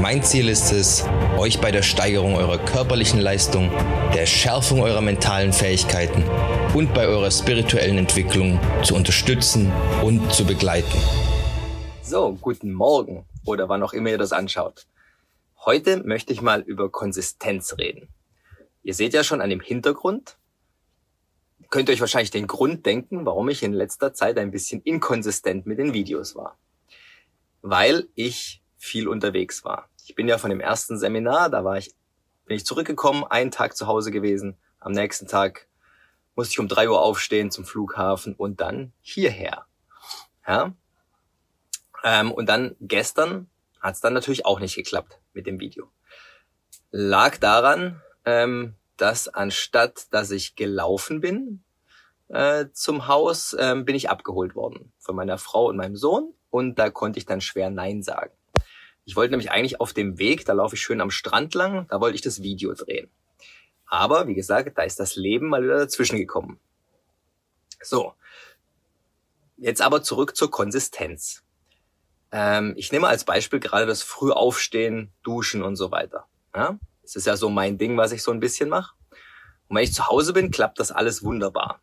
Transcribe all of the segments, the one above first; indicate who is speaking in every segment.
Speaker 1: Mein Ziel ist es, euch bei der Steigerung eurer körperlichen Leistung, der Schärfung eurer mentalen Fähigkeiten und bei eurer spirituellen Entwicklung zu unterstützen und zu begleiten.
Speaker 2: So, guten Morgen oder wann auch immer ihr das anschaut. Heute möchte ich mal über Konsistenz reden. Ihr seht ja schon an dem Hintergrund, könnt ihr euch wahrscheinlich den Grund denken, warum ich in letzter Zeit ein bisschen inkonsistent mit den Videos war. Weil ich viel unterwegs war. Ich bin ja von dem ersten Seminar, da war ich, bin ich zurückgekommen, einen Tag zu Hause gewesen, am nächsten Tag musste ich um drei Uhr aufstehen zum Flughafen und dann hierher. Ja? Ähm, und dann gestern hat es dann natürlich auch nicht geklappt mit dem Video. Lag daran, ähm, dass anstatt dass ich gelaufen bin äh, zum Haus, ähm, bin ich abgeholt worden von meiner Frau und meinem Sohn und da konnte ich dann schwer Nein sagen. Ich wollte nämlich eigentlich auf dem Weg, da laufe ich schön am Strand lang, da wollte ich das Video drehen. Aber wie gesagt, da ist das Leben mal wieder dazwischen gekommen. So. Jetzt aber zurück zur Konsistenz. Ähm, ich nehme als Beispiel gerade das Frühaufstehen, Duschen und so weiter. Ja? Das ist ja so mein Ding, was ich so ein bisschen mache. Und wenn ich zu Hause bin, klappt das alles wunderbar.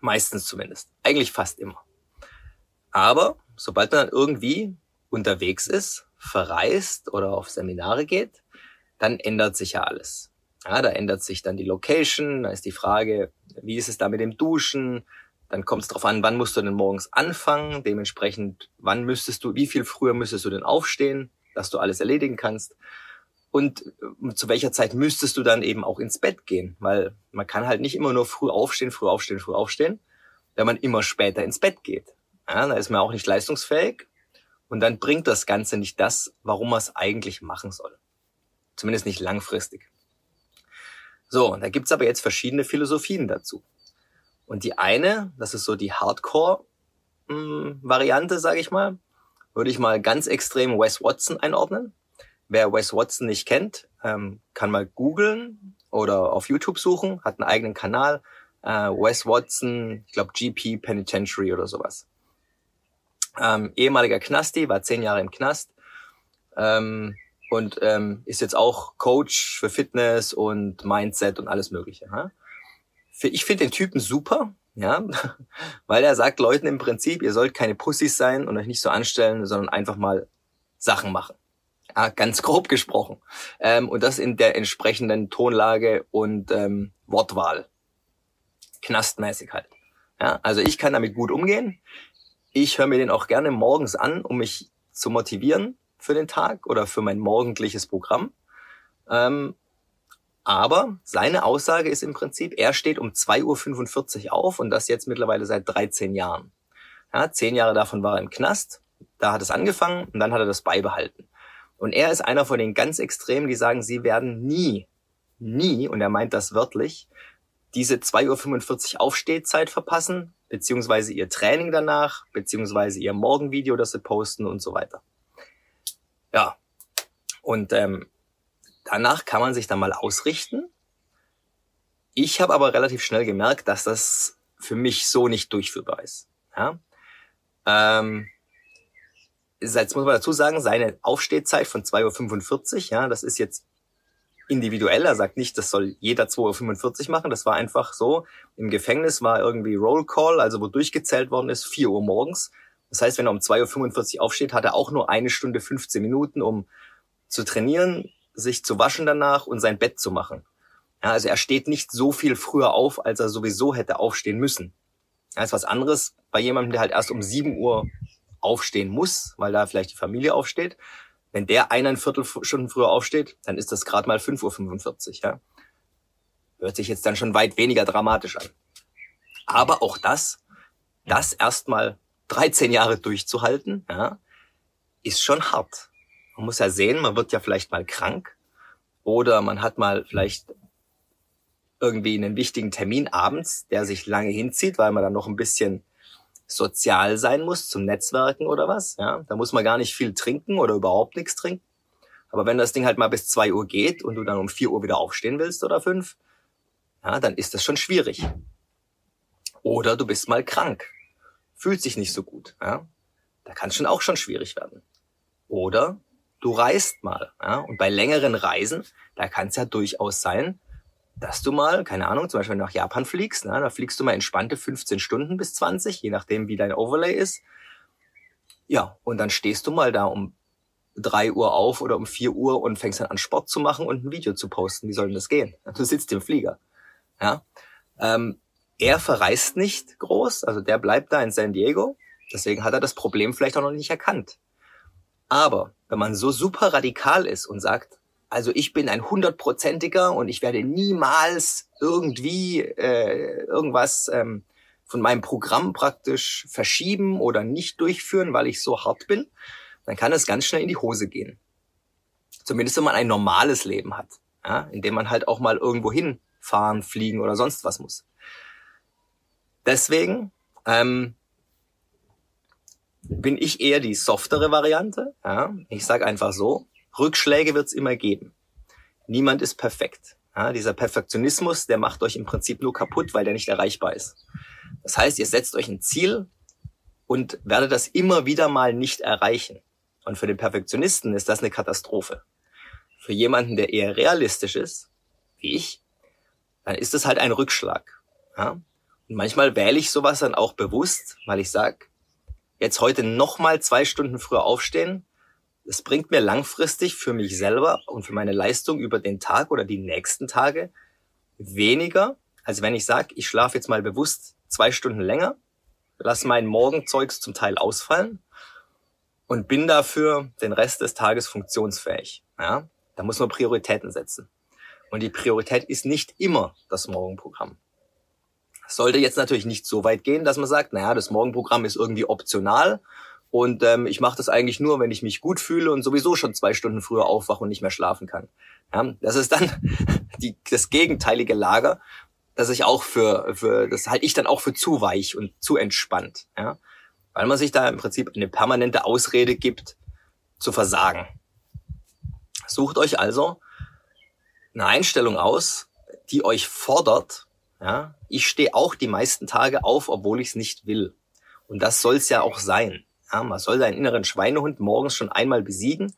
Speaker 2: Meistens zumindest. Eigentlich fast immer. Aber sobald man dann irgendwie unterwegs ist, verreist oder auf Seminare geht, dann ändert sich ja alles. Ja, da ändert sich dann die Location, da ist die Frage, wie ist es da mit dem Duschen? Dann kommt es darauf an, wann musst du denn morgens anfangen? Dementsprechend, wann müsstest du, wie viel früher müsstest du denn aufstehen, dass du alles erledigen kannst? Und äh, zu welcher Zeit müsstest du dann eben auch ins Bett gehen? Weil man kann halt nicht immer nur früh aufstehen, früh aufstehen, früh aufstehen, wenn man immer später ins Bett geht. Ja, da ist man auch nicht leistungsfähig und dann bringt das Ganze nicht das, warum man es eigentlich machen soll. Zumindest nicht langfristig. So, da gibt's aber jetzt verschiedene Philosophien dazu. Und die eine, das ist so die Hardcore-Variante, sage ich mal, würde ich mal ganz extrem Wes Watson einordnen. Wer Wes Watson nicht kennt, ähm, kann mal googeln oder auf YouTube suchen, hat einen eigenen Kanal. Äh, Wes Watson, ich glaube GP Penitentiary oder sowas. Ähm, ehemaliger Knasti, war zehn Jahre im Knast. Ähm, und ähm, ist jetzt auch Coach für Fitness und Mindset und alles Mögliche. Ja? Ich finde den Typen super, ja, weil er sagt Leuten im Prinzip, ihr sollt keine Pussys sein und euch nicht so anstellen, sondern einfach mal Sachen machen. Ja, ganz grob gesprochen. Ähm, und das in der entsprechenden Tonlage und ähm, Wortwahl. Knastmäßig halt. Ja, also ich kann damit gut umgehen. Ich höre mir den auch gerne morgens an, um mich zu motivieren für den Tag oder für mein morgendliches Programm. Ähm, aber seine Aussage ist im Prinzip, er steht um 2.45 Uhr auf und das jetzt mittlerweile seit 13 Jahren. Ja, zehn Jahre davon war er im Knast, da hat es angefangen und dann hat er das beibehalten. Und er ist einer von den ganz Extremen, die sagen, sie werden nie, nie, und er meint das wörtlich, diese 2.45 Uhr Aufstehzeit verpassen, beziehungsweise ihr Training danach, beziehungsweise ihr Morgenvideo, das sie posten und so weiter. Ja. Und ähm, danach kann man sich dann mal ausrichten. Ich habe aber relativ schnell gemerkt, dass das für mich so nicht durchführbar ist. Ja? Ähm, jetzt muss man dazu sagen, seine Aufstehzeit von 2.45 Uhr, ja, das ist jetzt individuell. Er sagt nicht, das soll jeder 2.45 Uhr machen. Das war einfach so. Im Gefängnis war irgendwie Roll Call, also wo durchgezählt worden ist, 4 Uhr morgens. Das heißt, wenn er um 2.45 Uhr aufsteht, hat er auch nur eine Stunde 15 Minuten, um zu trainieren, sich zu waschen danach und sein Bett zu machen. Ja, also er steht nicht so viel früher auf, als er sowieso hätte aufstehen müssen. Das ist was anderes bei jemandem, der halt erst um 7 Uhr aufstehen muss, weil da vielleicht die Familie aufsteht. Wenn der eine ein Viertelstunden früher aufsteht, dann ist das gerade mal 5.45 Uhr. Ja? Hört sich jetzt dann schon weit weniger dramatisch an. Aber auch das, das erstmal 13 Jahre durchzuhalten, ja, ist schon hart. Man muss ja sehen, man wird ja vielleicht mal krank oder man hat mal vielleicht irgendwie einen wichtigen Termin abends, der sich lange hinzieht, weil man dann noch ein bisschen sozial sein muss zum Netzwerken oder was. Ja, da muss man gar nicht viel trinken oder überhaupt nichts trinken. Aber wenn das Ding halt mal bis zwei Uhr geht und du dann um vier Uhr wieder aufstehen willst oder fünf, ja, dann ist das schon schwierig. Oder du bist mal krank, fühlt sich nicht so gut. Ja, da kann es schon auch schon schwierig werden. Oder du reist mal. Ja, und bei längeren Reisen, da kann es ja durchaus sein, dass du mal, keine Ahnung, zum Beispiel nach Japan fliegst, ne, da fliegst du mal entspannte 15 Stunden bis 20, je nachdem, wie dein Overlay ist. Ja, und dann stehst du mal da um drei Uhr auf oder um vier Uhr und fängst dann an Sport zu machen und ein Video zu posten. Wie soll denn das gehen? Du sitzt im Flieger. Ja. Ähm, er verreist nicht groß, also der bleibt da in San Diego. Deswegen hat er das Problem vielleicht auch noch nicht erkannt. Aber wenn man so super radikal ist und sagt, also ich bin ein hundertprozentiger und ich werde niemals irgendwie äh, irgendwas ähm, von meinem Programm praktisch verschieben oder nicht durchführen, weil ich so hart bin, dann kann es ganz schnell in die Hose gehen. Zumindest wenn man ein normales Leben hat, ja, in dem man halt auch mal irgendwo hinfahren, fliegen oder sonst was muss. Deswegen ähm, bin ich eher die softere Variante. Ja. Ich sage einfach so, Rückschläge wird es immer geben. Niemand ist perfekt. Ja, dieser Perfektionismus, der macht euch im Prinzip nur kaputt, weil der nicht erreichbar ist. Das heißt, ihr setzt euch ein Ziel und werdet das immer wieder mal nicht erreichen. Und für den Perfektionisten ist das eine Katastrophe. Für jemanden, der eher realistisch ist, wie ich, dann ist es halt ein Rückschlag. Ja? Und manchmal wähle ich sowas dann auch bewusst, weil ich sage, jetzt heute nochmal zwei Stunden früher aufstehen, das bringt mir langfristig für mich selber und für meine Leistung über den Tag oder die nächsten Tage weniger, als wenn ich sage, ich schlafe jetzt mal bewusst zwei Stunden länger, lasse mein Morgenzeugs zum Teil ausfallen und bin dafür den Rest des Tages funktionsfähig. Ja? Da muss man Prioritäten setzen. Und die Priorität ist nicht immer das Morgenprogramm. sollte jetzt natürlich nicht so weit gehen, dass man sagt, naja, das Morgenprogramm ist irgendwie optional und ähm, ich mache das eigentlich nur, wenn ich mich gut fühle und sowieso schon zwei Stunden früher aufwache und nicht mehr schlafen kann. Ja, das ist dann die, das gegenteilige Lager, das ich auch für, für, das halte ich dann auch für zu weich und zu entspannt. Ja? Weil man sich da im Prinzip eine permanente Ausrede gibt, zu versagen. Sucht euch also eine Einstellung aus, die euch fordert. Ja? Ich stehe auch die meisten Tage auf, obwohl ich es nicht will. Und das soll es ja auch sein. Ja, man soll seinen inneren Schweinehund morgens schon einmal besiegen,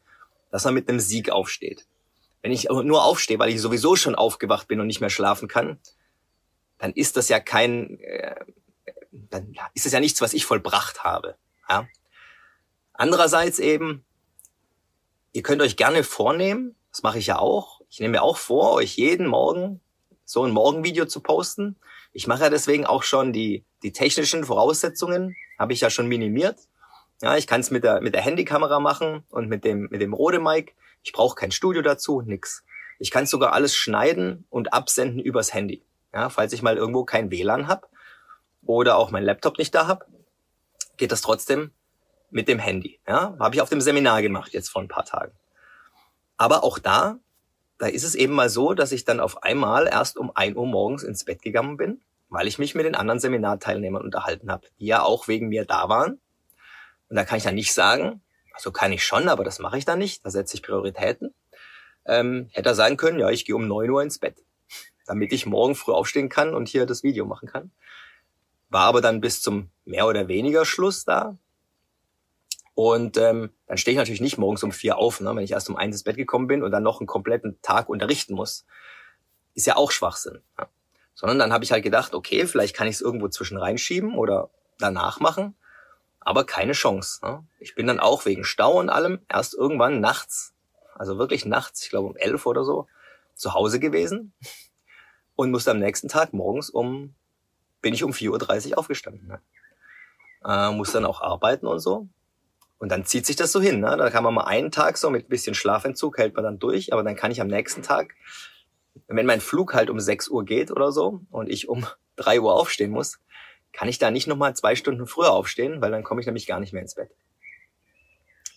Speaker 2: dass man mit einem Sieg aufsteht. Wenn ich nur aufstehe, weil ich sowieso schon aufgewacht bin und nicht mehr schlafen kann, dann ist das ja kein, äh, dann ist das ja nichts, was ich vollbracht habe. Ja? Andererseits eben, ihr könnt euch gerne vornehmen, das mache ich ja auch, ich nehme mir auch vor, euch jeden Morgen so ein Morgenvideo zu posten. Ich mache ja deswegen auch schon die, die technischen Voraussetzungen, habe ich ja schon minimiert. Ja, ich kann es mit der, mit der Handykamera machen und mit dem, mit dem Rode Mic. Ich brauche kein Studio dazu, nix. Ich kann sogar alles schneiden und absenden übers Handy. Ja, falls ich mal irgendwo kein WLAN hab oder auch mein Laptop nicht da hab, geht das trotzdem mit dem Handy. Ja, habe ich auf dem Seminar gemacht jetzt vor ein paar Tagen. Aber auch da, da ist es eben mal so, dass ich dann auf einmal erst um ein Uhr morgens ins Bett gegangen bin, weil ich mich mit den anderen Seminarteilnehmern unterhalten habe, die ja auch wegen mir da waren und da kann ich dann nicht sagen, also kann ich schon, aber das mache ich dann nicht, da setze ich Prioritäten. Ähm, hätte er sagen können, ja, ich gehe um neun Uhr ins Bett, damit ich morgen früh aufstehen kann und hier das Video machen kann. War aber dann bis zum mehr oder weniger Schluss da. Und ähm, dann stehe ich natürlich nicht morgens um vier auf, ne, wenn ich erst um eins ins Bett gekommen bin und dann noch einen kompletten Tag unterrichten muss. Ist ja auch Schwachsinn. Ja. Sondern dann habe ich halt gedacht, okay, vielleicht kann ich es irgendwo zwischen reinschieben oder danach machen aber keine Chance. Ne? Ich bin dann auch wegen Stau und allem erst irgendwann nachts, also wirklich nachts, ich glaube um elf oder so, zu Hause gewesen und musste am nächsten Tag morgens um, bin ich um 4.30 Uhr aufgestanden. Ne? Äh, muss dann auch arbeiten und so. Und dann zieht sich das so hin. Ne? Da kann man mal einen Tag so mit bisschen Schlafentzug hält man dann durch, aber dann kann ich am nächsten Tag, wenn mein Flug halt um 6 Uhr geht oder so und ich um 3 Uhr aufstehen muss, kann ich da nicht nochmal zwei Stunden früher aufstehen, weil dann komme ich nämlich gar nicht mehr ins Bett.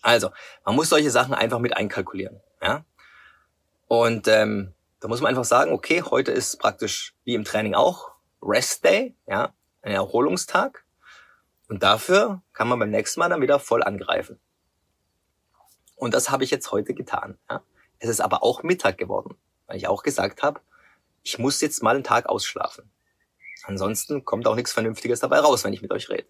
Speaker 2: Also, man muss solche Sachen einfach mit einkalkulieren. Ja? Und ähm, da muss man einfach sagen, okay, heute ist praktisch wie im Training auch Rest Day, ja, ein Erholungstag. Und dafür kann man beim nächsten Mal dann wieder voll angreifen. Und das habe ich jetzt heute getan. Ja. Es ist aber auch Mittag geworden, weil ich auch gesagt habe, ich muss jetzt mal einen Tag ausschlafen. Ansonsten kommt auch nichts Vernünftiges dabei raus, wenn ich mit euch rede.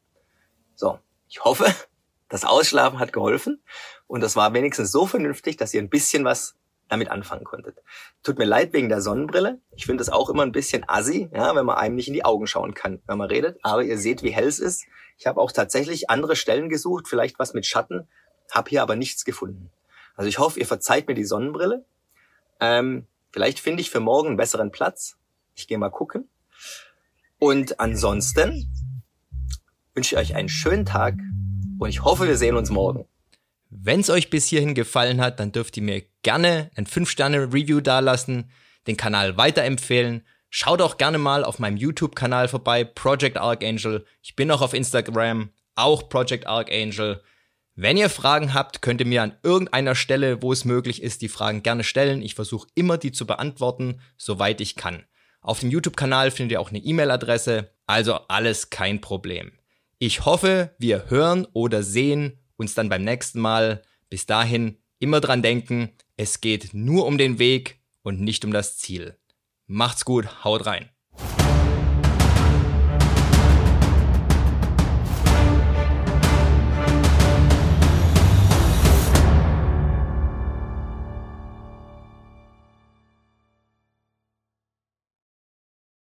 Speaker 2: So, ich hoffe, das Ausschlafen hat geholfen und das war wenigstens so vernünftig, dass ihr ein bisschen was damit anfangen konntet. Tut mir leid wegen der Sonnenbrille. Ich finde das auch immer ein bisschen assi, ja, wenn man einem nicht in die Augen schauen kann, wenn man redet. Aber ihr seht, wie hell es ist. Ich habe auch tatsächlich andere Stellen gesucht, vielleicht was mit Schatten, habe hier aber nichts gefunden. Also ich hoffe, ihr verzeiht mir die Sonnenbrille. Ähm, vielleicht finde ich für morgen einen besseren Platz. Ich gehe mal gucken. Und ansonsten wünsche ich euch einen schönen Tag und ich hoffe, wir sehen uns morgen.
Speaker 1: Wenn es euch bis hierhin gefallen hat, dann dürft ihr mir gerne ein 5-Sterne-Review dalassen, den Kanal weiterempfehlen. Schaut auch gerne mal auf meinem YouTube-Kanal vorbei, Project Archangel. Ich bin auch auf Instagram, auch Project Archangel. Wenn ihr Fragen habt, könnt ihr mir an irgendeiner Stelle, wo es möglich ist, die Fragen gerne stellen. Ich versuche immer, die zu beantworten, soweit ich kann. Auf dem YouTube-Kanal findet ihr auch eine E-Mail-Adresse, also alles kein Problem. Ich hoffe, wir hören oder sehen uns dann beim nächsten Mal. Bis dahin immer dran denken, es geht nur um den Weg und nicht um das Ziel. Macht's gut, haut rein.